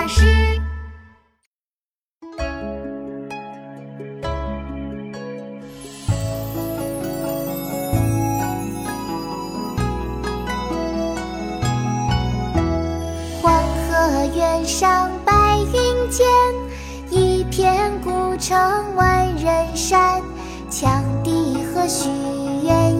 巴士。黄河远上白云间，一片孤城万仞山。羌笛何须怨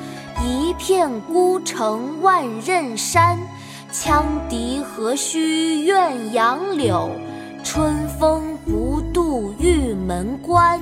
一片孤城万仞山。羌笛何须怨杨柳，春风不度玉门关。